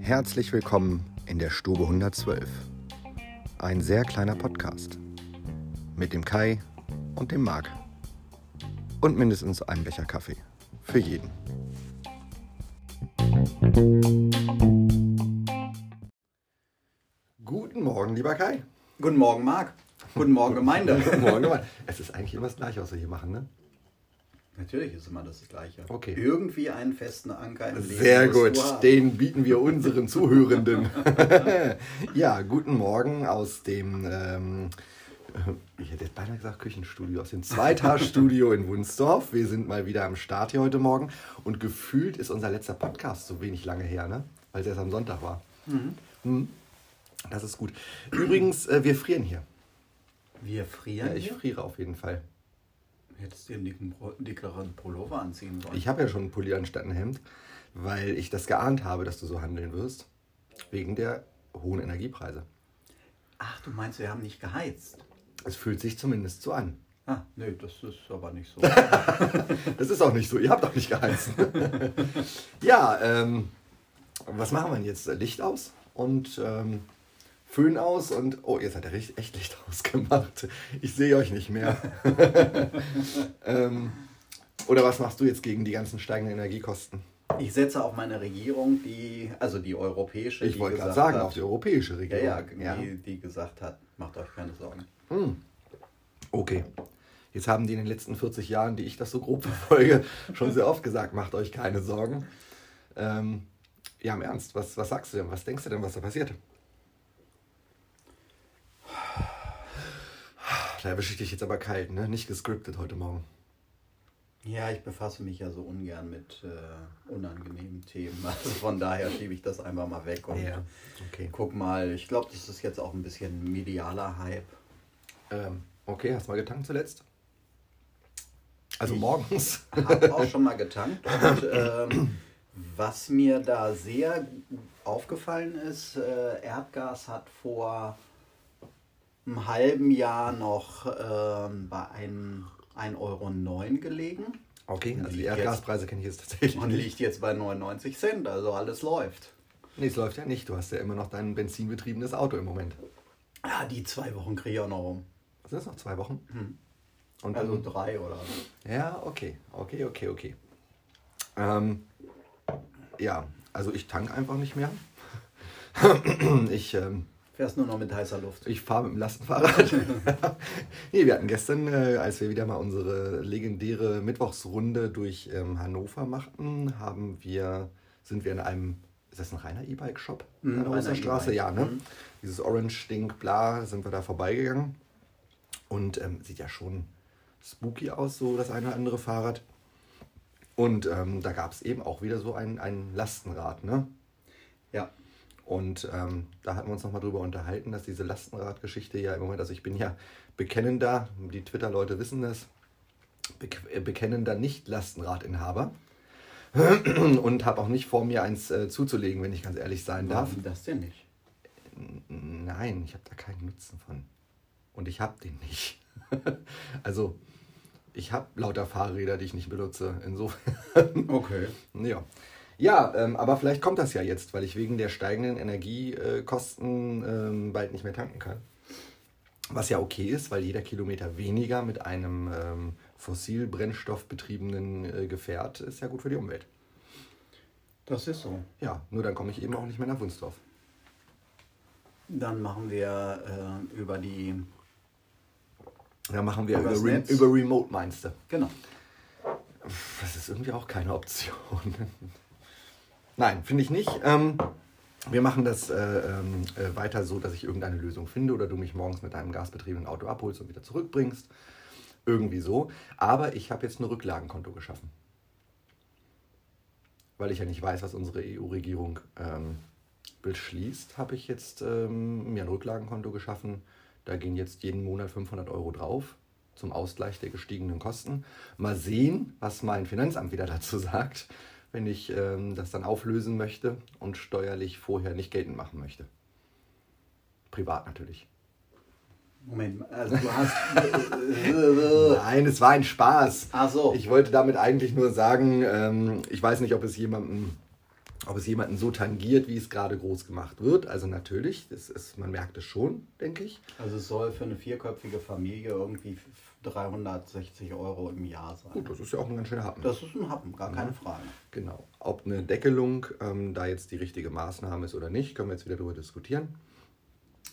Herzlich willkommen in der Stube 112. Ein sehr kleiner Podcast. Mit dem Kai und dem Marc. Und mindestens einem Becher Kaffee. Für jeden. Guten Morgen, lieber Kai. Guten Morgen, Marc. Guten Morgen, Gemeinde. Guten Morgen, Gemeinde. Es ist eigentlich immer das Gleiche, was wir hier machen, ne? Natürlich ist immer das Gleiche. Okay. Irgendwie einen festen Anker im Leben. Sehr gut, den bieten wir unseren Zuhörenden. ja, guten Morgen aus dem, ähm, äh, ich hätte jetzt beinahe gesagt Küchenstudio, aus dem Zweitagsstudio in Wunsdorf. Wir sind mal wieder am Start hier heute Morgen und gefühlt ist unser letzter Podcast so wenig lange her, ne? weil es erst am Sonntag war. Mhm. Das ist gut. Übrigens, äh, wir frieren hier. Wir frieren. Ja, ich friere auf jeden Fall. Hättest du einen dicken, Pro- dickeren Pullover anziehen sollen. Ich habe ja schon einen Pulli anstatt ein Hemd, weil ich das geahnt habe, dass du so handeln wirst. Wegen der hohen Energiepreise. Ach, du meinst, wir haben nicht geheizt? Es fühlt sich zumindest so an. Ah, nee, das ist aber nicht so. Das ist auch nicht so. Ihr habt auch nicht geheizt. ja, ähm, was machen wir denn jetzt? Licht aus und ähm, Föhn aus und. Oh, jetzt hat er richtig- echt Licht ausgemacht. Ich sehe euch nicht mehr. ähm, oder was machst du jetzt gegen die ganzen steigenden Energiekosten? Ich setze auf meine Regierung, die, also die europäische, Ich wollte gerade sagen, hat- auf die europäische ja, Regierung. ja, Die, die gesagt hat, macht euch keine Sorgen. Okay. Jetzt haben die in den letzten 40 Jahren, die ich das so grob verfolge, schon sehr oft gesagt, macht euch keine Sorgen. Ähm, ja, im Ernst, was, was sagst du denn? Was denkst du denn, was da passiert? Da erwische ich dich jetzt aber kalt, ne? Nicht gescriptet heute Morgen. Ja, ich befasse mich ja so ungern mit äh, unangenehmen Themen. Also von daher schiebe ich das einfach mal weg und Okay. guck mal. Ich glaube, das ist jetzt auch ein bisschen medialer Hype. Ähm, okay, hast du mal getankt zuletzt? Also Ich- morgens? Habe auch schon mal getankt und ähm, was mir da sehr aufgefallen ist, äh, Erdgas hat vor einem halben Jahr noch ähm, bei 1,09 Euro gelegen Okay, also die Erdgaspreise kenne ich jetzt tatsächlich und liegt jetzt bei 99 Cent, also alles läuft. Nee, es läuft ja nicht. Du hast ja immer noch dein benzinbetriebenes Auto im Moment. Ja, die zwei Wochen kriege ich auch noch rum. Sind das noch zwei Wochen? Und Also dann- drei oder so. Ja, okay, okay, okay, okay. Ähm, ja, also ich tank einfach nicht mehr. ich ähm, Fährst nur noch mit heißer Luft. ich fahre mit dem Lastenfahrrad. nee, wir hatten gestern, äh, als wir wieder mal unsere legendäre Mittwochsrunde durch ähm, Hannover machten, haben wir, sind wir in einem, ist das ein reiner E-Bike-Shop Mhm, an der Osterstraße? E-Bike. Ja, ne? Mhm. Dieses Orange-Ding, bla, sind wir da vorbeigegangen. Und ähm, sieht ja schon spooky aus, so das eine oder andere Fahrrad. Und ähm, da gab es eben auch wieder so ein, ein Lastenrad, ne? Ja. Und ähm, da hatten wir uns nochmal drüber unterhalten, dass diese Lastenradgeschichte ja im Moment, also ich bin ja bekennender, die Twitter-Leute wissen das, äh, bekennender Nicht-Lastenradinhaber und habe auch nicht vor mir eins äh, zuzulegen, wenn ich ganz ehrlich sein darf. Warum das denn nicht? Nein, ich habe da keinen Nutzen von. Und ich habe den nicht. also, ich habe lauter Fahrräder, die ich nicht benutze. Insofern. Okay. Ja, ja ähm, aber vielleicht kommt das ja jetzt, weil ich wegen der steigenden Energiekosten ähm, bald nicht mehr tanken kann. Was ja okay ist, weil jeder Kilometer weniger mit einem ähm, fossilbrennstoffbetriebenen äh, Gefährt ist ja gut für die Umwelt. Das ist so. Ja, nur dann komme ich eben auch nicht mehr nach Wunsdorf. Dann machen wir äh, über die. Da machen wir über, Übers Re über Remote, meinst du? Genau. Das ist irgendwie auch keine Option. Nein, finde ich nicht. Ähm, wir machen das äh, ähm, äh, weiter so, dass ich irgendeine Lösung finde oder du mich morgens mit deinem gasbetriebenen Auto abholst und wieder zurückbringst. Irgendwie so. Aber ich habe jetzt ein Rücklagenkonto geschaffen. Weil ich ja nicht weiß, was unsere EU-Regierung ähm, beschließt, habe ich jetzt ähm, mir ein Rücklagenkonto geschaffen. Da gehen jetzt jeden Monat 500 Euro drauf zum Ausgleich der gestiegenen Kosten. Mal sehen, was mein Finanzamt wieder dazu sagt, wenn ich ähm, das dann auflösen möchte und steuerlich vorher nicht geltend machen möchte. Privat natürlich. Moment, also du hast. Nein, es war ein Spaß. Ach so. Ich wollte damit eigentlich nur sagen, ähm, ich weiß nicht, ob es jemandem, ob es jemanden so tangiert, wie es gerade groß gemacht wird. Also natürlich, das ist, man merkt es schon, denke ich. Also es soll für eine vierköpfige Familie irgendwie 360 Euro im Jahr sein. Gut, das ist ja auch ein ganz schöner Happen. Das ist ein Happen, gar keine Frage. Genau. Ob eine Deckelung ähm, da jetzt die richtige Maßnahme ist oder nicht, können wir jetzt wieder darüber diskutieren.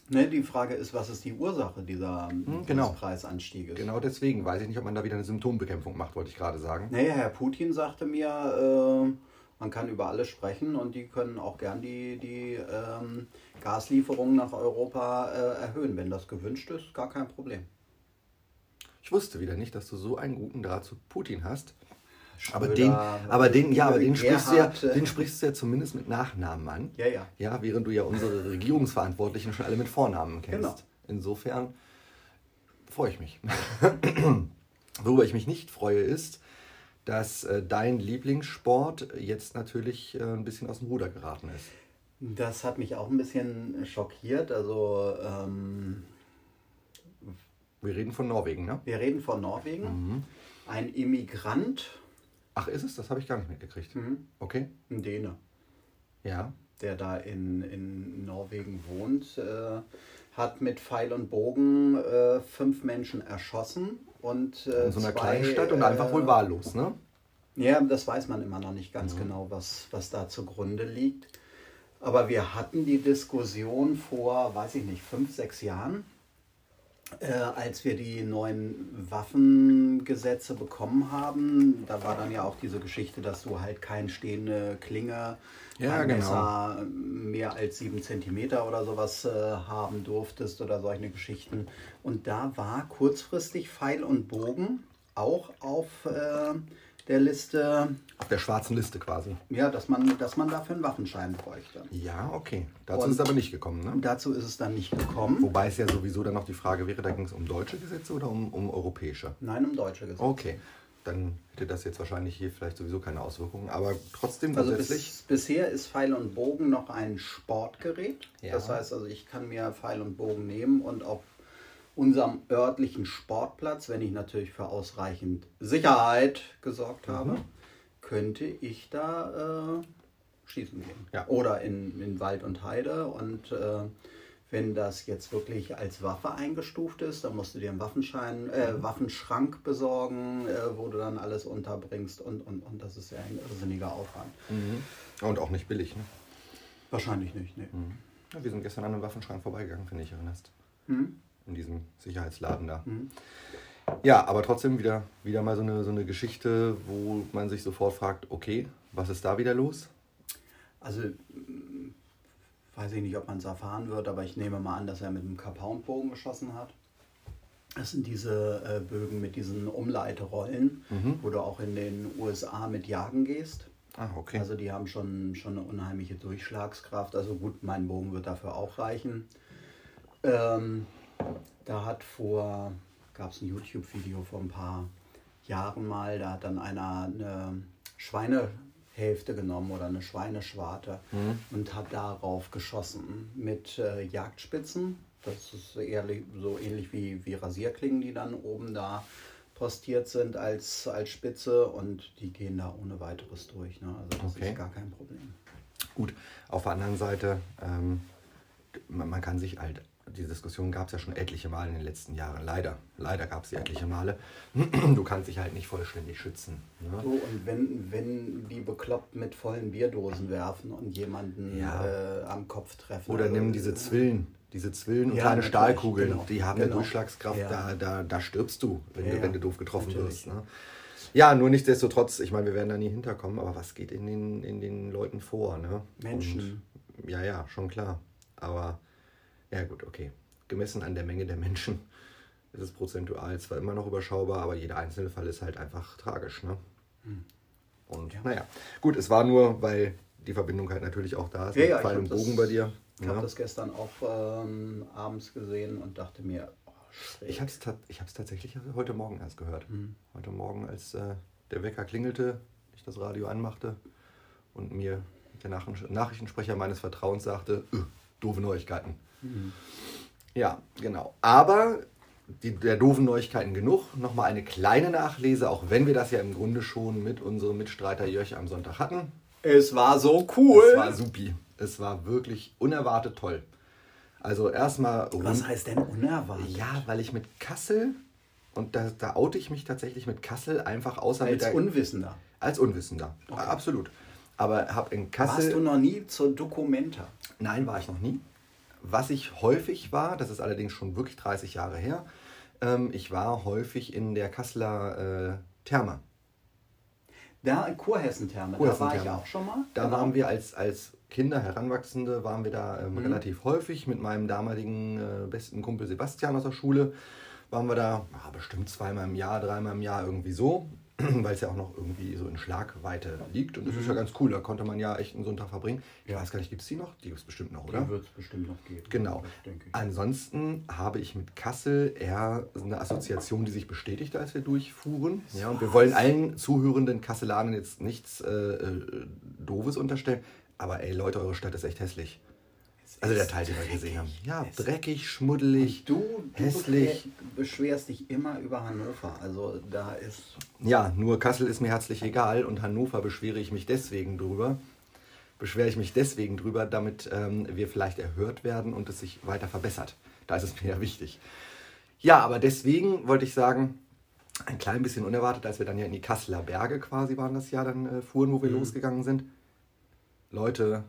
Ne, die Frage ist, was ist die Ursache dieser genau. des Preisanstieges? Genau deswegen weiß ich nicht, ob man da wieder eine Symptombekämpfung macht, wollte ich gerade sagen. Naja, Herr Putin sagte mir, äh, man kann über alles sprechen und die können auch gern die, die ähm, Gaslieferungen nach Europa äh, erhöhen. Wenn das gewünscht ist, gar kein Problem. Ich wusste wieder nicht, dass du so einen guten Draht zu Putin hast. Aber Schröder, den, aber den, ja, aber den sprichst, du ja, den sprichst du ja zumindest mit Nachnamen an. Ja, ja. Ja, während du ja unsere Regierungsverantwortlichen schon alle mit Vornamen kennst. Genau. Insofern freue ich mich. Worüber ich mich nicht freue, ist, dass äh, dein Lieblingssport jetzt natürlich äh, ein bisschen aus dem Ruder geraten ist. Das hat mich auch ein bisschen schockiert. Also ähm, Wir reden von Norwegen, ne? wir reden von Norwegen. Ein Immigrant, Ach, ist es? Das habe ich gar nicht mitgekriegt. Mhm. Okay. ein Däne, Ja. der da in, in Norwegen wohnt, äh, hat mit Pfeil und Bogen äh, fünf Menschen erschossen und äh, In so einer zwei, kleinen Stadt und einfach wohl äh, wahllos, ne? Ja, das weiß man immer noch nicht ganz genau, was, was da zugrunde liegt. Aber wir hatten die Diskussion vor, weiß ich nicht, fünf, sechs Jahren, äh, als wir die neuen Waffengesetze bekommen haben. Da war dann ja auch diese Geschichte, dass du halt keine stehende Klinge, Ja, genau. Mehr als sieben Zentimeter oder sowas äh, haben durftest oder solche Geschichten. Und da war kurzfristig Pfeil und Bogen auch auf äh, der Liste, Auf der schwarzen Liste quasi. ja, dass man, dass man dafür einen Waffenschein bräuchte. Ja, okay. Dazu Und- ist es aber nicht gekommen, ne? Dazu ist es dann nicht gekommen. Wobei es ja sowieso dann noch die Frage wäre, da ging es um deutsche Gesetze oder um, um europäische? Nein, um deutsche Gesetze. Okay. Dann hätte das jetzt wahrscheinlich hier vielleicht sowieso keine Auswirkungen. Aber trotzdem Also grundsätzlich. bis, bisher ist Pfeil und Bogen noch ein Sportgerät. Ja. Das heißt also, ich kann mir Pfeil und Bogen nehmen und auf unserem örtlichen Sportplatz, wenn ich natürlich für ausreichend Sicherheit gesorgt Mhm. habe, könnte ich da äh, schießen gehen. Ja. Oder in, in Wald und Heide. Und äh, wenn das jetzt wirklich als Waffe eingestuft ist, dann musst du dir einen Waffenschein, äh, Mhm. Waffenschrank besorgen, äh, wo du dann alles unterbringst und, und, und das ist ja ein irrsinniger Aufwand. Mhm. Und auch nicht billig, ne? Wahrscheinlich nicht, nee. Ja, wir sind gestern an einem Waffenschrank vorbeigegangen, wenn du dich erinnerst. Hm? In diesem Sicherheitsladen da. Mhm. Ja, aber trotzdem wieder, wieder mal so eine, so eine Geschichte, wo man sich sofort fragt, okay, was ist da wieder los? Also, weiß ich nicht, ob man es erfahren wird, aber ich nehme mal an, dass er mit einem Kapound-Bogen geschossen hat. Das sind diese äh, Bögen mit diesen Umleiterollen, wo du auch in den USA mit jagen gehst. Ah, okay. Also die haben schon, schon eine unheimliche Durchschlagskraft. Also gut, mein Bogen wird dafür auch reichen. Ähm, da hat vor, gab es ein YouTube-Video vor ein paar Jahren mal, da hat dann einer eine Schweinehälfte genommen oder eine Schweineschwarte und hat darauf geschossen mit äh, Jagdspitzen. Das ist ehrlich, so ähnlich wie, wie Rasierklingen, die dann oben da postiert sind als, als Spitze und die gehen da ohne weiteres durch. Ne? Also das Okay. ist gar kein Problem. Gut, auf der anderen Seite, ähm, man, man kann sich halt, die Diskussion gab es ja schon etliche Male in den letzten Jahren. Leider, leider gab es sie etliche Male. Du kannst dich halt nicht vollständig schützen. Ne? So, und wenn, wenn die bekloppt mit vollen Bierdosen werfen und jemanden Ja. äh, am Kopf treffen. Oder also, nimm diese Zwillen, diese Zwillen und Ja, kleine Stahlkugeln, genau, die haben eine genau. Durchschlagskraft, Ja. da, da, da stirbst du, wenn, du, wenn du doof getroffen natürlich. wirst. Ne? Ja, nur nichtsdestotrotz, ich meine, wir werden da nie hinterkommen, aber was geht in den, in den Leuten vor? Ne? Menschen. Und, ja, ja, schon klar. Aber, ja gut, okay. Gemessen an der Menge der Menschen ist es prozentual zwar immer noch überschaubar, aber jeder einzelne Fall ist halt einfach tragisch. Ne? Und Ja. naja, gut, es war nur, weil die Verbindung halt natürlich auch da ist, Ja, ja, und das- Bogen bei dir. Ich habe Ja. das gestern auch ähm, abends gesehen und dachte mir, oh, schräg. Ich habe es hab's tatsächlich heute Morgen erst gehört. Mhm. Heute Morgen, als äh, der Wecker klingelte, ich das Radio anmachte und mir der Nach Nachrichtensprecher meines Vertrauens sagte, "Äh, doofe Neuigkeiten. Mhm. Ja, genau. Aber die, der doofen Neuigkeiten genug. Nochmal eine kleine Nachlese, auch wenn wir das ja im Grunde schon mit unserem Mitstreiter Jörg am Sonntag hatten. Es war so cool. Es war supi. Es war wirklich unerwartet toll. Also erstmal. Was heißt denn unerwartet? Ja, weil ich mit Kassel, und da, da oute ich mich tatsächlich mit Kassel einfach außer Als mit der. Unwissender. Als Unwissender. Absolut. Aber habe in Kassel. Warst du noch nie zur Documenta? Nein, war ich noch nie. Was ich häufig war, das ist allerdings schon wirklich 30 Jahre her, ähm, ich war häufig in der Kasseler äh, Therme. Da, Kurhessen-Therme, da war ich auch schon mal. Da Genau. waren wir als, als Kinder, Heranwachsende, waren wir da ähm, relativ häufig mit meinem damaligen äh, besten Kumpel Sebastian aus der Schule. Waren wir da ja, bestimmt zweimal im Jahr, dreimal im Jahr irgendwie so, weil es ja auch noch irgendwie so in Schlagweite liegt. Und das ist ja ganz cool, da konnte man ja echt einen Sonntag verbringen. Ich weiß gar nicht, gibt es die noch? Die gibt es bestimmt noch, oder? Die wird es bestimmt noch geben. Genau. Ansonsten habe ich mit Kassel eher eine Assoziation, die sich bestätigte, als wir durchfuhren. Ja, und wir wollen allen zuhörenden Kasselanern jetzt nichts äh, äh, Doofes unterstellen. Aber ey, Leute, eure Stadt ist echt hässlich. Also der Teil, den wir gesehen haben. Ja, dreckig, schmuddelig, Du, du hässlich. beschwer- beschwerst dich immer über Hannover. Also da ist. Ja, nur Kassel ist mir herzlich egal und Hannover beschwere ich mich deswegen drüber. Beschwere ich mich deswegen drüber, damit ähm, wir vielleicht erhört werden und es sich weiter verbessert. Da ist es mir ja wichtig. Ja, aber deswegen wollte ich sagen, ein klein bisschen unerwartet, als wir dann ja in die Kasseler Berge quasi waren das Jahr, dann äh, fuhren, wo wir losgegangen sind. Leute,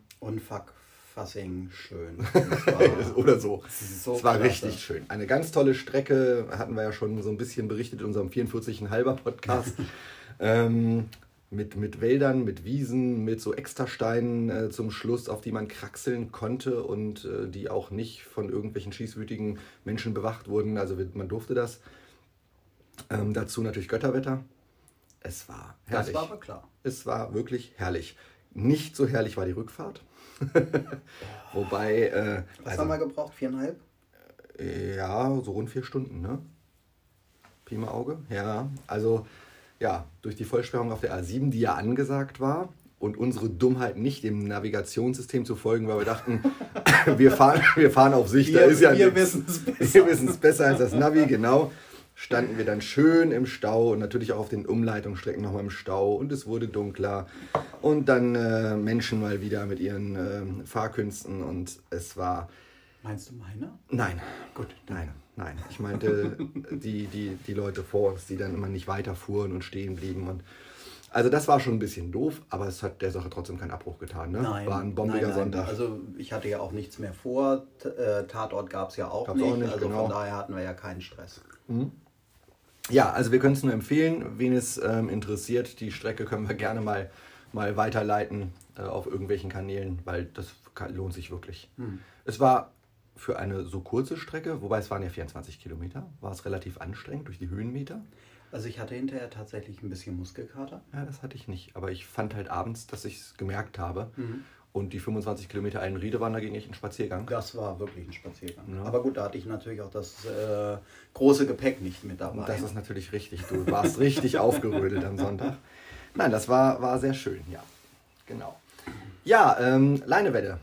Unfuckfassing schön. Oder so. so es war klasse. richtig schön. Eine ganz tolle Strecke, hatten wir ja schon so ein bisschen berichtet in unserem 44,5er Podcast. ähm, mit, mit Wäldern, mit Wiesen, mit so Extrasteinen äh, zum Schluss, auf die man kraxeln konnte und äh, die auch nicht von irgendwelchen schießwütigen Menschen bewacht wurden. Also man durfte das. Ähm, dazu natürlich Götterwetter. Es war herrlich. das war aber klar. Es war wirklich herrlich. Nicht so herrlich war die Rückfahrt. Wobei, äh, Was also, haben wir gebraucht? Viereinhalb? ja, so rund vier Stunden, ne? Pi mal Auge. Ja, also ja, durch die Vollsperrung auf der A7, die ja angesagt war und unsere Dummheit nicht dem Navigationssystem zu folgen, weil wir dachten, wir, fahren, wir fahren auf Sicht, da Wir- ist ja wir nichts. wissen's besser. Wir wissen es besser als das Navi, genau. Standen wir dann schön im Stau und natürlich auch auf den Umleitungsstrecken nochmal im Stau und es wurde dunkler und dann äh, Menschen mal wieder mit ihren ähm, Fahrkünsten und es war Meinst du meine? Nein. Gut. Nein, nein. Ich meinte die, die, die Leute vor uns, die dann immer nicht weiterfuhren und stehen blieben. Und also das war schon ein bisschen doof, aber es hat der Sache trotzdem keinen Abbruch getan. Ne? Nein. War ein bombiger nein, nein. Sonntag. Also ich hatte ja auch nichts mehr vor. Äh, Tatort gab es ja auch Gab's nicht. auch nicht, also genau. von daher hatten wir ja keinen Stress. Ja, also wir können es nur empfehlen. Wen es ähm, interessiert, die Strecke können wir gerne mal, mal weiterleiten äh, auf irgendwelchen Kanälen, weil das lohnt sich wirklich. Hm. Es war für eine so kurze Strecke, wobei es waren ja 24 Kilometer, war es relativ anstrengend durch die Höhenmeter. Also ich hatte hinterher tatsächlich ein bisschen Muskelkater. Ja, das hatte ich nicht. Aber ich fand halt abends, dass ich es gemerkt habe. Mhm. Und die 25 Kilometer Eilenriede waren dagegen echt ein Spaziergang. Das war wirklich ein Spaziergang. Ja. Aber gut, da hatte ich natürlich auch das äh, große Gepäck nicht mit dabei. Und das ist natürlich richtig. Du warst richtig aufgerödelt am Sonntag. Nein, das war, war sehr schön, ja. Genau. Ja, ähm, Leinewelle.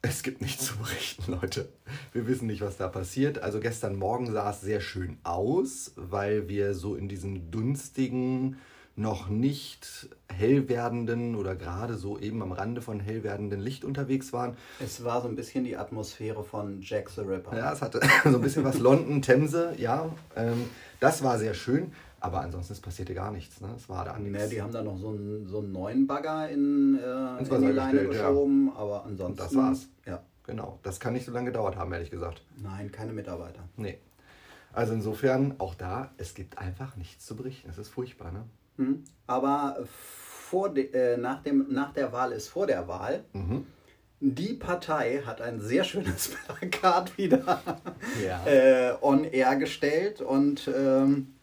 Es gibt nichts zu berichten, Leute. Wir wissen nicht, was da passiert. Also gestern Morgen sah es sehr schön aus, weil wir so in diesem dunstigen, noch nicht hell werdenden oder gerade so eben am Rande von hell werdenden Licht unterwegs waren. es war so ein bisschen die Atmosphäre von Jack the Ripper. Ja, es hatte so ein bisschen was London, Themse, ja. Ähm, das war sehr schön, aber ansonsten es passierte gar nichts. Ne? Es war da nichts. Ne, die haben da noch so einen, so einen neuen Bagger in, äh, in die Leine gestellt, ja. geschoben, aber ansonsten. das war's. Ja. Genau, das kann nicht so lange gedauert haben, ehrlich gesagt. Nein, keine Mitarbeiter. Nee. Also insofern, auch da, es gibt einfach nichts zu berichten. Es ist furchtbar, ne? Hm. Aber vor de, äh, nach, dem, nach der Wahl ist vor der Wahl. Mhm. Die Partei hat ein sehr schönes Plakat wieder Ja. äh, on air gestellt und ähm,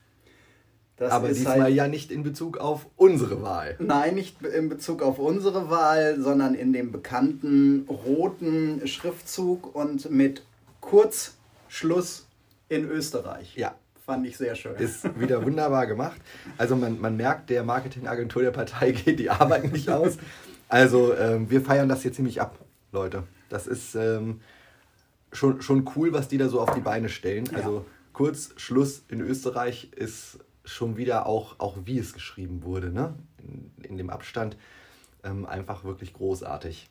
das aber ist diesmal halt, ja nicht in Bezug auf unsere Wahl. Nein, nicht in Bezug auf unsere Wahl, sondern in dem bekannten roten Schriftzug und mit Kurzschluss in Österreich. Ja. Fand ich sehr schön. Ist wieder wunderbar gemacht. Also man, man merkt, der Marketingagentur der Partei geht die Arbeit nicht aus. Also ähm, wir feiern das hier ziemlich ab, Leute. Das ist ähm, schon, schon cool, was die da so auf die Beine stellen. Ja. Also kurz, Schluss in Österreich ist schon wieder auch, auch wie es geschrieben wurde, ne? in, in dem Abstand, ähm, einfach wirklich großartig.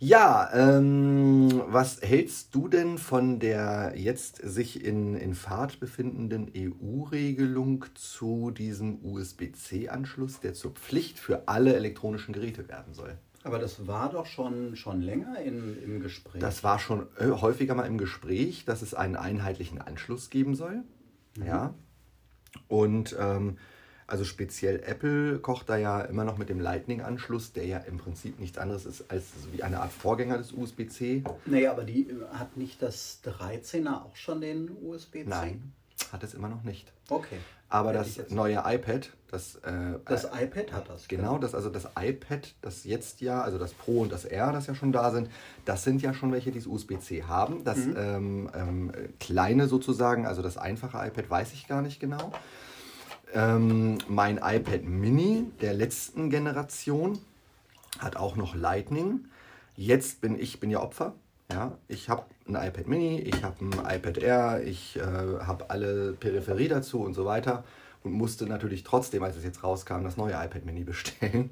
Ja, ähm, was hältst du denn von der jetzt sich in, in Fahrt befindenden EU-Regelung zu diesem USB-C-Anschluss, der zur Pflicht für alle elektronischen Geräte werden soll? Aber das war doch schon, schon länger in, im Gespräch. Das war schon äh, häufiger mal im Gespräch, dass es einen einheitlichen Anschluss geben soll. Mhm. Ja. Und ähm, also speziell Apple kocht da ja immer noch mit dem Lightning-Anschluss, der ja im Prinzip nichts anderes ist als wie eine Art Vorgänger des USB-C. Naja, aber die hat nicht das 13er auch schon den USB-C? Nein, hat es immer noch nicht. Okay. Aber das neue iPad, das. Äh, das äh, iPad hat das. Genau, genau, das, also das iPad, das jetzt ja, also das Pro und das R, das ja schon da sind, das sind ja schon welche, die das USB-C haben. Das mhm. ähm, ähm, kleine sozusagen, also das einfache iPad, weiß ich gar nicht genau. Ähm, mein iPad Mini der letzten Generation hat auch noch Lightning. Jetzt bin ich bin ja Opfer. Ja, ich habe ein iPad Mini, ich habe ein iPad Air, ich äh, habe alle Peripherie dazu und so weiter und musste natürlich trotzdem, als es jetzt rauskam, das neue iPad Mini bestellen,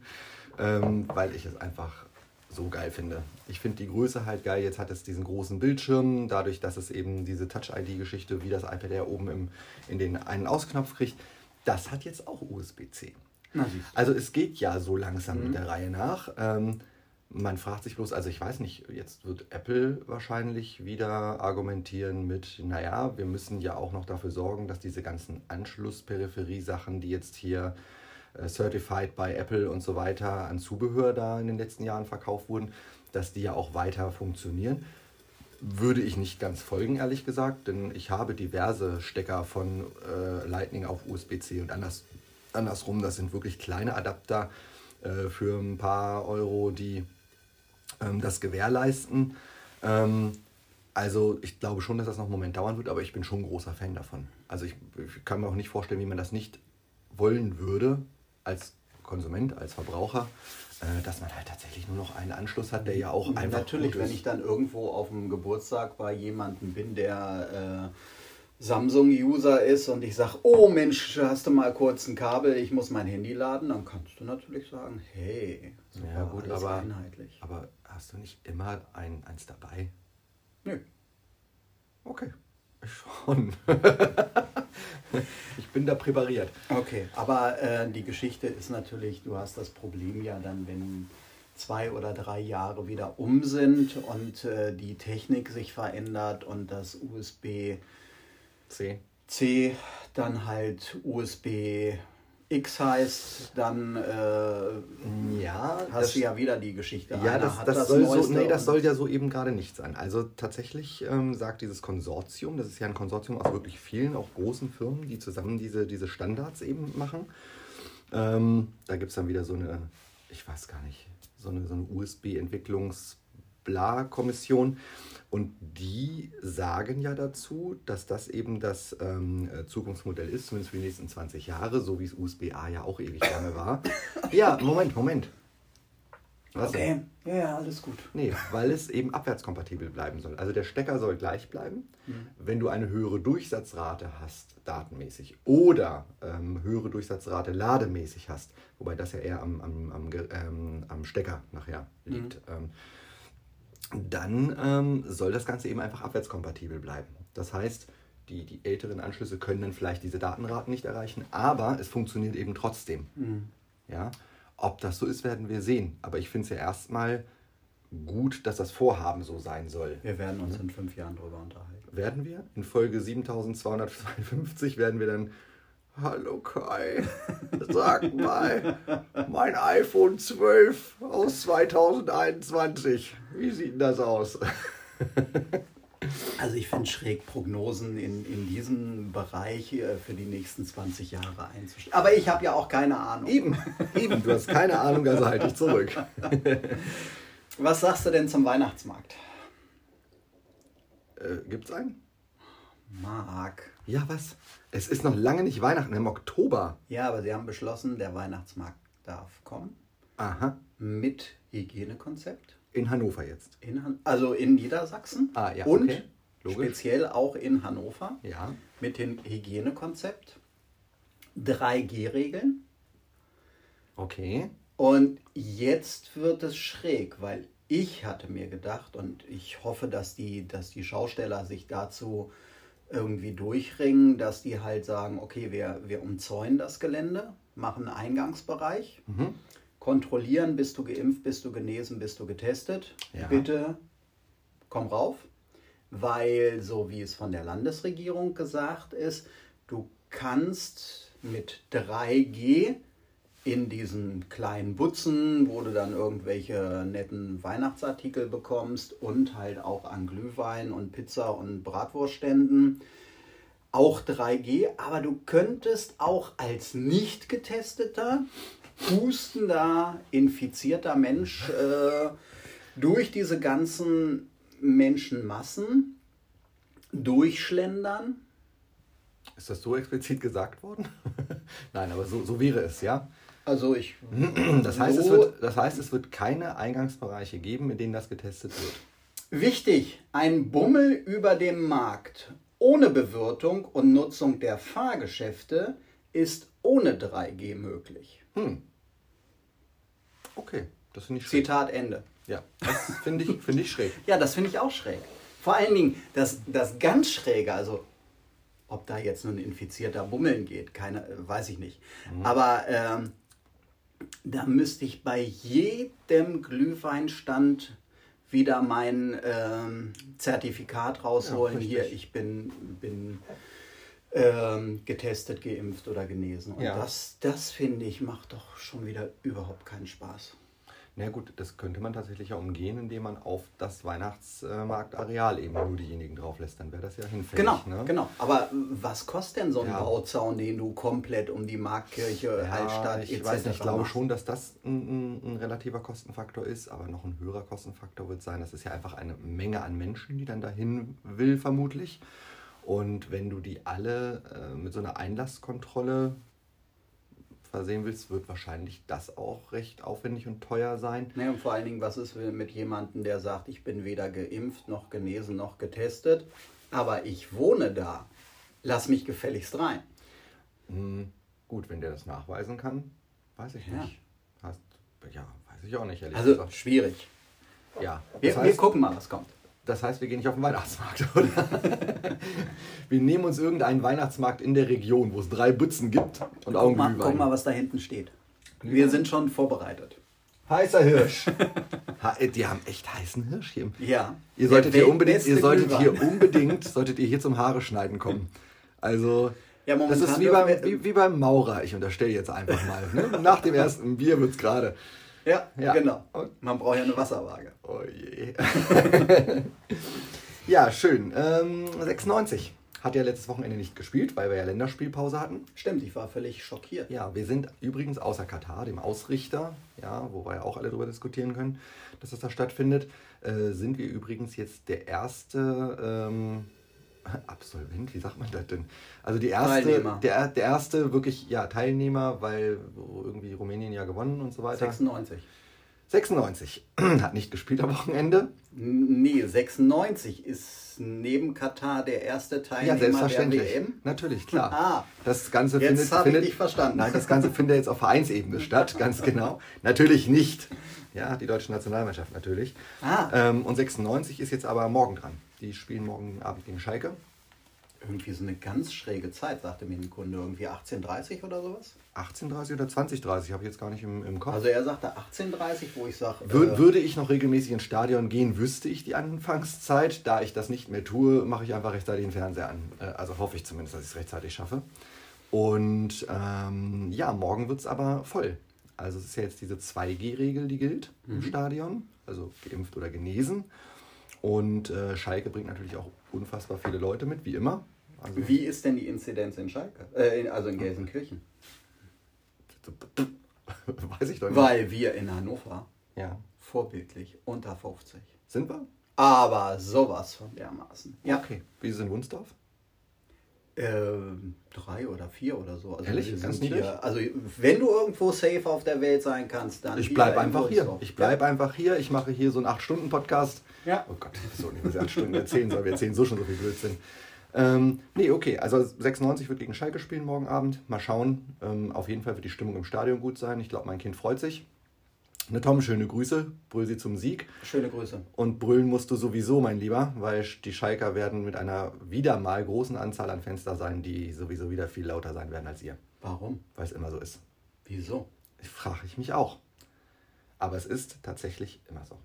ähm, weil ich es einfach so geil finde. Ich finde die Größe halt geil. Jetzt hat es diesen großen Bildschirm, dadurch, dass es eben diese Touch-ID-Geschichte wie das iPad Air oben im, in den einen Ausknopf kriegt das hat jetzt auch USB-C. Also es geht ja so langsam mhm. mit der Reihe nach. Ähm, man fragt sich bloß, also ich weiß nicht, jetzt wird Apple wahrscheinlich wieder argumentieren mit, naja, wir müssen ja auch noch dafür sorgen, dass diese ganzen Anschlussperipherie-Sachen, die jetzt hier äh, certified by Apple und so weiter an Zubehör da in den letzten Jahren verkauft wurden, dass die ja auch weiter funktionieren würde ich nicht ganz folgen, ehrlich gesagt, denn ich habe diverse Stecker von äh, Lightning auf USB-C und anders, andersrum. Das sind wirklich kleine Adapter äh, für ein paar Euro, die ähm, das gewährleisten. Ähm, also ich glaube schon, dass das noch einen Moment dauern wird, aber ich bin schon ein großer Fan davon. Also ich, ich kann mir auch nicht vorstellen, wie man das nicht wollen würde als Konsument, als Verbraucher. Äh, dass man halt tatsächlich nur noch einen Anschluss hat, der ja auch einfach. Natürlich, wenn ich dann irgendwo auf dem Geburtstag bei jemandem bin, der äh, Samsung-User ist und ich sage, oh Mensch, hast du mal kurz ein Kabel, ich muss mein Handy laden, dann kannst du natürlich sagen, hey, super, ja, gut, aber, einheitlich. Aber hast du nicht immer ein, eins dabei? Nö. Okay. Schon. ich bin da präpariert. Okay, aber äh, die Geschichte ist natürlich, du hast das Problem ja dann, wenn zwei oder drei Jahre wieder um sind und äh, die Technik sich verändert und das USB C, C dann halt USB X heißt, dann äh, ja, hast das, du ja wieder die Geschichte. Ja, das, das, das, soll so, nee, das soll ja so eben gerade nicht sein. Also tatsächlich ähm, sagt dieses Konsortium, das ist ja ein Konsortium aus wirklich vielen, auch großen Firmen, die zusammen diese, diese Standards eben machen. Ähm, da gibt es dann wieder so eine, ich weiß gar nicht, so eine, so eine USB-Entwicklungs-Bla-Kommission. Und die sagen ja dazu, dass das eben das ähm, äh, Zukunftsmodell ist, zumindest für die nächsten 20 Jahre, so wie es USB-A ja auch ewig lange war. Ja, Moment, Moment. Was okay, ja, ja, alles gut. Nee, weil es eben abwärtskompatibel bleiben soll. Also der Stecker soll gleich bleiben. Mhm. Wenn du eine höhere Durchsatzrate hast, datenmäßig, oder ähm, höhere Durchsatzrate lademäßig hast, wobei das ja eher am, am, am, ähm, am Stecker nachher liegt, mhm. Dann ähm, soll das Ganze eben einfach abwärtskompatibel bleiben. Das heißt, die, die älteren Anschlüsse können dann vielleicht diese Datenraten nicht erreichen, aber es funktioniert eben trotzdem. Mhm. Ja? Ob das so ist, werden wir sehen. Aber ich finde es ja erstmal gut, dass das Vorhaben so sein soll. Wir werden uns in fünf Jahren darüber unterhalten. Werden wir? In Folge 7252 werden wir dann Hallo Kai, sag mal, mein iPhone 12 aus 2021, wie sieht denn das aus? Also ich finde schräg, Prognosen in, in diesem Bereich für die nächsten 20 Jahre einzustellen. Aber ich habe ja auch keine Ahnung. Eben, eben, du hast keine Ahnung, also halte ich zurück. Was sagst du denn zum Weihnachtsmarkt? Äh, gibt's einen? Mark. Ja, was? Es ist noch lange nicht Weihnachten, im Oktober. Ja, aber sie haben beschlossen, der Weihnachtsmarkt darf kommen. Aha. Mit Hygienekonzept. In Hannover jetzt. In, Han- also in Niedersachsen Ah, ja, und okay. Speziell auch in Hannover Ja. mit dem Hygienekonzept. 3G-Regeln. Okay. Und jetzt wird es schräg, weil ich hatte mir gedacht und ich hoffe, dass die, dass die Schausteller sich dazu irgendwie durchringen, dass die halt sagen, okay, wir, wir umzäunen das Gelände, machen einen Eingangsbereich, kontrollieren, bist du geimpft, bist du genesen, bist du getestet. Ja. Bitte komm rauf, weil so wie es von der Landesregierung gesagt ist, du kannst mit 3G in diesen kleinen Butzen, wo du dann irgendwelche netten Weihnachtsartikel bekommst und halt auch an Glühwein und Pizza und Bratwurstständen. Auch 3G, aber du könntest auch als nicht getesteter, hustender, infizierter Mensch äh, durch diese ganzen Menschenmassen durchschlendern. Ist das so explizit gesagt worden? Nein, aber so, so wäre es, ja. Also ich Das heißt, es So- wird, das heißt, es wird keine Eingangsbereiche geben, in denen das getestet wird. Wichtig, ein Bummel über dem Markt ohne Bewirtung und Nutzung der Fahrgeschäfte ist ohne 3G möglich. Okay, das finde ich schräg. Zitat Ende. Ja, das finde ich, finde ich schräg. Ja, das finde ich auch schräg. Vor allen Dingen das, das ganz Schräge, also ob da jetzt nun ein infizierter Bummeln geht, keine, äh, weiß ich nicht. Aber ähm, da müsste ich bei jedem Glühweinstand wieder mein ähm, Zertifikat rausholen. Ja, Hier, ich bin, bin ähm, getestet, geimpft oder genesen. Und Ja. das, das finde ich, macht doch schon wieder überhaupt keinen Spaß. Na gut, das könnte man tatsächlich ja umgehen, indem man auf das Weihnachtsmarktareal eben nur diejenigen drauf lässt. Dann wäre das ja hinfällig. Genau, ne? genau. Aber was kostet denn so ein Ja. Bauzaun, den du komplett um die Marktkirche, Ja, Altstadt ich etc. weiß nicht, ich glaube machst? schon, dass das ein, ein, ein relativer Kostenfaktor ist, aber noch ein höherer Kostenfaktor wird sein. Das ist ja einfach eine Menge an Menschen, die dann dahin will, vermutlich. Und wenn du die alle äh, mit so einer Einlasskontrolle versehen willst, wird wahrscheinlich das auch recht aufwendig und teuer sein. Ne, und vor allen Dingen, was ist mit jemandem, der sagt, ich bin weder geimpft, noch genesen, noch getestet, aber ich wohne da. Lass mich gefälligst rein. Hm, gut, wenn der das nachweisen kann, weiß ich Ja. nicht. Hast, ja, weiß ich auch nicht, ehrlich Also gesagt. schwierig. Ja, Wir, das wir heißt, gucken mal, was kommt. Das heißt, wir gehen nicht auf den Weihnachtsmarkt, oder? wir nehmen uns irgendeinen Weihnachtsmarkt in der Region, wo es drei Bützen gibt und auch Guck mal, guck mal, was da hinten steht. Wir sind schon vorbereitet. Heißer Hirsch. Äh, die haben echt heißen Hirsch hier. Ja. Ihr solltet, hier unbedingt, ihr solltet hier unbedingt, solltet ihr hier zum Haare schneiden kommen. Also, Ja, das ist wie beim, wie, wie beim Maurer, ich unterstelle jetzt einfach mal. Ne? Nach dem ersten Bier wird es gerade. Ja, Ja. genau. Und- Man braucht ja eine Wasserwaage. Oh je. ja, schön. Ähm, 96 hat ja letztes Wochenende nicht gespielt, weil wir ja Länderspielpause hatten. Stimmt, ich war völlig schockiert. Ja, wir sind übrigens außer Katar, dem Ausrichter, ja, wo wir ja auch alle darüber diskutieren können, dass das da stattfindet, äh, sind wir übrigens jetzt der erste ähm, Absolvent, wie sagt man das denn? Also die erste, Teilnehmer. Der, der erste wirklich ja, Teilnehmer, weil irgendwie Rumänien ja gewonnen und so weiter. 96. 96 hat nicht gespielt am Wochenende. Nee, 96 ist neben Katar der erste Ja, Teilnehmer selbstverständlich. der WM. Natürlich, klar. Ah, das Ganze jetzt findet, ich findet dich verstanden. Nein, das Ganze findet jetzt auf Vereinsebene statt, ganz genau. Natürlich nicht. Ja, die deutsche Nationalmannschaft natürlich. Ah. Ähm, und 96 ist jetzt aber morgen dran. Die spielen morgen Abend gegen Schalke. Irgendwie so eine ganz schräge Zeit, sagte mir ein Kunde. Irgendwie 18.30 oder sowas. 18.30 oder 20.30 habe ich jetzt gar nicht im, im Kopf. Also er sagte 18.30 wo ich sage, Wür äh, würde ich noch regelmäßig ins Stadion gehen, wüsste ich die Anfangszeit. Da ich das nicht mehr tue, mache ich einfach rechtzeitig den Fernseher an. Äh, Also hoffe ich zumindest, dass ich es rechtzeitig schaffe. Und ähm, ja, morgen wird es aber voll. Also es ist ja jetzt diese 2G-Regel, die gilt im Stadion. Also geimpft oder genesen. Und äh, Schalke bringt natürlich auch unfassbar viele Leute mit, wie immer. Also, wie ist denn die Inzidenz in Schalke? Äh, also in Gelsenkirchen. Weiß ich doch nicht. Weil wir in Hannover Ja. vorbildlich unter 50. Sind wir? Aber sowas von dermaßen. Ja, Okay. Wie ist es in Wunsdorf? Ähm, drei oder vier oder so. Also Ehrlich? Ganz hier, also wenn du irgendwo safe auf der Welt sein kannst, dann Ich bleibe in einfach hier. Ich bleibe einfach hier. Ich mache hier so einen 8-Stunden-Podcast. Ja. Oh Gott, nicht, was ich 8 Stunden erzählen soll. Wir erzählen so schon so viel Blödsinn. Ähm, nee, okay. Also 96 wird gegen Schalke spielen morgen Abend. Mal schauen. Ähm, auf jeden Fall wird die Stimmung im Stadion gut sein. Ich glaube, mein Kind freut sich. Ne, Tom, schöne Grüße. Brüll sie zum Sieg. Schöne Grüße. Und brüllen musst du sowieso, mein Lieber, weil die Schalker werden mit einer wieder mal großen Anzahl an Fenster sein, die sowieso wieder viel lauter sein werden als ihr. Warum? Weil es immer so ist. Wieso? Frage ich mich auch. Aber es ist tatsächlich immer so.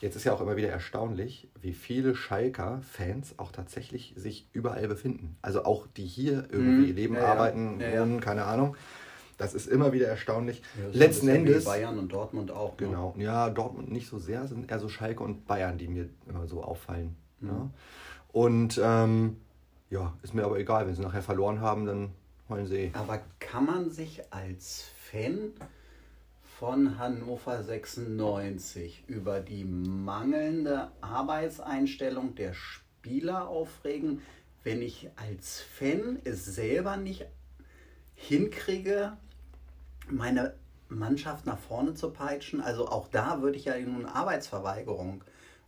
Jetzt ist ja auch immer wieder erstaunlich, wie viele Schalker-Fans auch tatsächlich sich überall befinden. Also auch die hier irgendwie Mhm. leben, Ja, arbeiten, Ja, wohnen, keine Ahnung. Das ist immer wieder erstaunlich. Ja, Letzten Endes. Bayern und Dortmund auch. ne? Genau. Ja, Dortmund nicht so sehr, sind eher so Schalke und Bayern, die mir immer so auffallen. Mhm. Ja. Und ähm, ja, ist mir aber egal, wenn sie nachher verloren haben, dann heulen sie eh. Aber kann man sich als Fan von Hannover 96 über die mangelnde Arbeitseinstellung der Spieler aufregen, wenn ich als Fan es selber nicht hinkriege, meine Mannschaft nach vorne zu peitschen? Also auch da würde ich ja nun Arbeitsverweigerung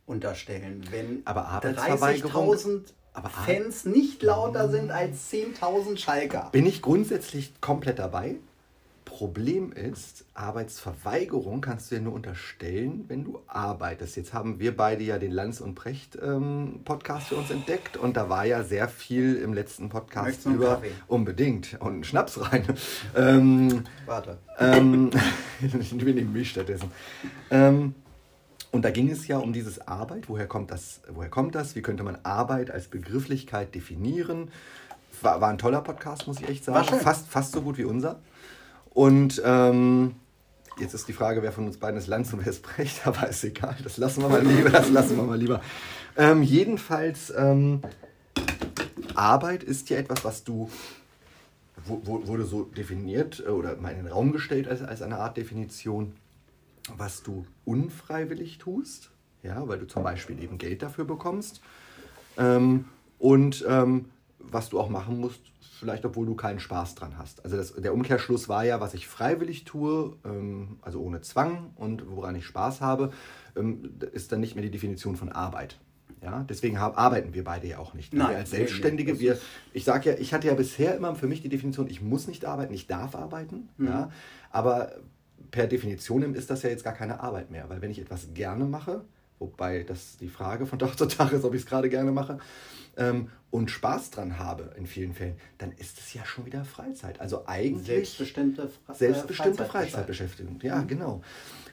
unterstellen. Wenn Aber Arbeitsverweigerung- 30.000 aber Fans nicht lauter sind als 10.000 Schalker. Bin ich grundsätzlich komplett dabei. Problem ist, Arbeitsverweigerung kannst du ja nur unterstellen, wenn du arbeitest. Jetzt haben wir beide ja den Lanz und Precht ähm, Podcast für uns entdeckt und da war ja sehr viel im letzten Podcast über Kaffee? unbedingt und einen Schnaps rein. ähm, Warte. ähm, wir nehmen Milch stattdessen. Ähm, und da ging es ja um dieses Arbeit. Woher kommt das? Woher kommt das? Wie könnte man Arbeit als Begrifflichkeit definieren? War, war ein toller Podcast, muss ich echt sagen. Fast, fast so gut wie unser. Und ähm, jetzt ist die Frage, wer von uns beiden ist Lanz und wer ist Brecht, aber ist egal. Das lassen wir mal lieber. Das lassen wir mal lieber. Ähm, jedenfalls, ähm, Arbeit ist ja etwas, was du wurde so definiert äh, oder mal in den Raum gestellt als, als eine Art Definition, was du unfreiwillig tust, ja, weil du zum Beispiel eben Geld dafür bekommst ähm, und ähm, was du auch machen musst, vielleicht obwohl du keinen Spaß dran hast. Also das, der Umkehrschluss war ja, was ich freiwillig tue, ähm, also ohne Zwang und woran ich Spaß habe, ähm, ist dann nicht mehr die Definition von Arbeit. Ja, deswegen hab, arbeiten wir beide ja auch nicht. Nein, wir als nee, nee, Selbstständige, das wir, ich sage ja, ich hatte ja bisher immer für mich die Definition, ich muss nicht arbeiten, ich darf arbeiten. Mhm. Ja, aber per Definition ist das ja jetzt gar keine Arbeit mehr, weil wenn ich etwas gerne mache, wobei das die Frage von Tag zu Tag ist, ob ich es gerade gerne mache, ähm, und Spaß dran habe in vielen Fällen, dann ist es ja schon wieder Freizeit. Also eigentlich Selbstbestimmte, Fra selbstbestimmte äh, Freizeitbeschäftigung. Ja, genau.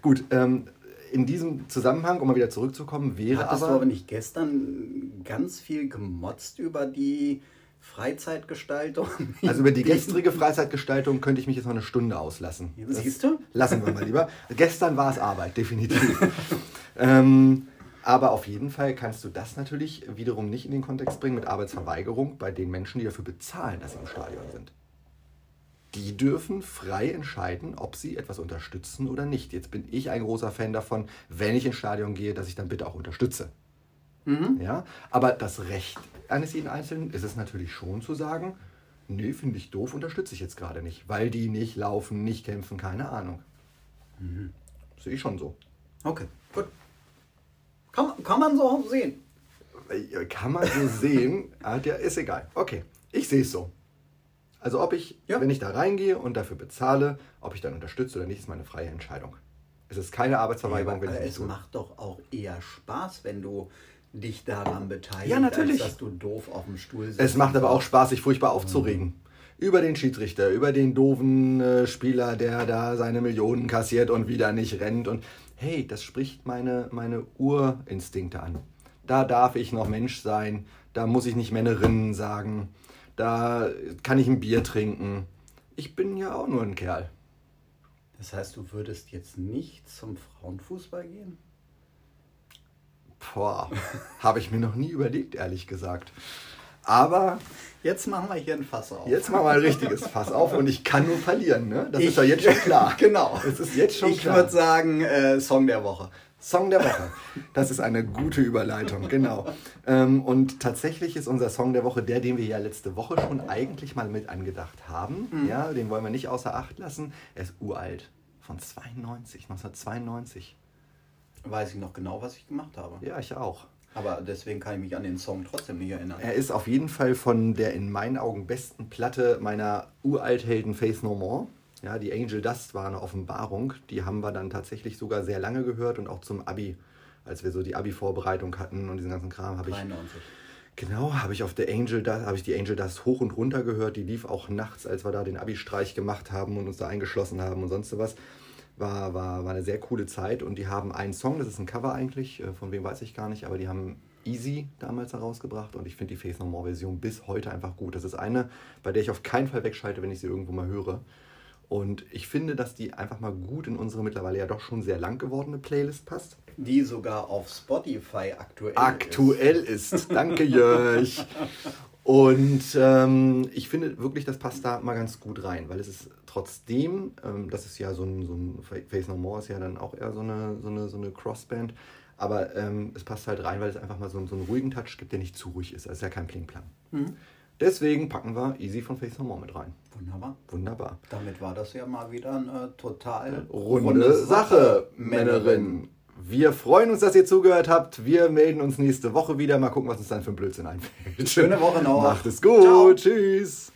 Gut, ähm, in diesem Zusammenhang, um mal wieder zurückzukommen, wäre Hattest aber... du aber nicht gestern ganz viel gemotzt über die Freizeitgestaltung? Also über die gestrige Freizeitgestaltung könnte ich mich jetzt noch eine Stunde auslassen. Ja, siehst du? Lassen wir mal lieber. Gestern war es Arbeit, definitiv. ähm, aber auf jeden Fall kannst du das natürlich wiederum nicht in den Kontext bringen mit Arbeitsverweigerung bei den Menschen, die dafür bezahlen, dass sie im Stadion sind. Die dürfen frei entscheiden, ob sie etwas unterstützen oder nicht. Jetzt bin ich ein großer Fan davon, wenn ich ins Stadion gehe, dass ich dann bitte auch unterstütze. Ja, aber das Recht eines jeden Einzelnen ist es natürlich schon zu sagen, nee, finde ich doof, unterstütze ich jetzt gerade nicht, weil die nicht laufen, nicht kämpfen, keine Ahnung. Sehe ich schon so. Okay, gut. Kann, man- kann man so sehen. Äh, Kann man so sehen, ah, ist egal. Okay, ich sehe es so. Also ob ich, Ja. wenn ich da reingehe und dafür bezahle, ob ich dann unterstütze oder nicht, ist meine freie Entscheidung. Es ist keine Arbeitsverweigerung, wenn ich es tue. macht doch auch eher Spaß, wenn du dich daran beteiligst, Ja, natürlich. als dass du doof auf dem Stuhl sitzt. Es macht aber auch Spaß, sich furchtbar aufzuregen. Über den Schiedsrichter, über den doofen äh, Spieler, der da seine Millionen kassiert und wieder nicht rennt. Und hey, das spricht meine, meine Urinstinkte an. Da darf ich noch Mensch sein, da muss ich nicht Männerinnen sagen, da kann ich ein Bier trinken. Ich bin ja auch nur ein Kerl. Das heißt, du würdest jetzt nicht zum Frauenfußball gehen? Boah, habe ich mir noch nie überlegt, ehrlich gesagt. Aber Jetzt machen wir hier ein Fass auf. jetzt machen wir ein richtiges Fass auf und ich kann nur verlieren, ne? Das Ich- ist ja jetzt schon klar. genau. Es ist jetzt schon ich klar. würde sagen, äh, Song der Woche. Song der Woche. Das ist eine gute Überleitung, genau. Ähm, und tatsächlich ist unser Song der Woche der, den wir ja letzte Woche schon eigentlich mal mit angedacht haben. Mhm. Ja, den wollen wir nicht außer Acht lassen. Er ist uralt. Von 92, 1992. Weiß ich noch genau, was ich gemacht habe. Ja, ich auch. Aber deswegen kann ich mich an den Song trotzdem nicht erinnern. Er ist auf jeden Fall von der in meinen Augen besten Platte meiner Uralthelden Faith No More. Ja, die Angel Dust war eine Offenbarung. Die haben wir dann tatsächlich sogar sehr lange gehört und auch zum Abi, als wir so die Abi-Vorbereitung hatten und diesen ganzen Kram, habe ich 93. Genau, habe ich auf der Angel Dust, habe ich die Angel Dust hoch und runter gehört. Die lief auch nachts, als wir da den Abi-Streich gemacht haben und uns da eingeschlossen haben und sonst was. War, war, war eine sehr coole Zeit und die haben einen Song, das ist ein Cover eigentlich, äh, von wem weiß ich gar nicht, aber die haben Easy damals herausgebracht und ich finde die Faith No More Version bis heute einfach gut. Das ist eine, bei der ich auf keinen Fall wegschalte, wenn ich sie irgendwo mal höre. Und ich finde, dass die einfach mal gut in unsere mittlerweile ja doch schon sehr lang gewordene Playlist passt. Die sogar auf Spotify aktuell aktuell ist. Danke, Jörg. Und ähm, ich finde wirklich, das passt da mal ganz gut rein, weil es ist trotzdem, ähm, das ist ja so ein, so ein Face No More ist ja dann auch eher so eine, so eine, so eine Crossband, aber ähm, es passt halt rein, weil es einfach mal so, so einen ruhigen Touch gibt, der nicht zu ruhig ist. Es ist ja kein Pling-Plang. Deswegen packen wir Easy von Face No More mit rein. Wunderbar. Wunderbar. Damit war das ja mal wieder eine total Runde Sache, Männerin. Wir freuen uns, dass ihr zugehört habt. Wir melden uns nächste Woche wieder. Mal gucken, was uns dann für ein Blödsinn einfällt. Schöne Woche noch. Macht es gut. Ciao. Tschüss.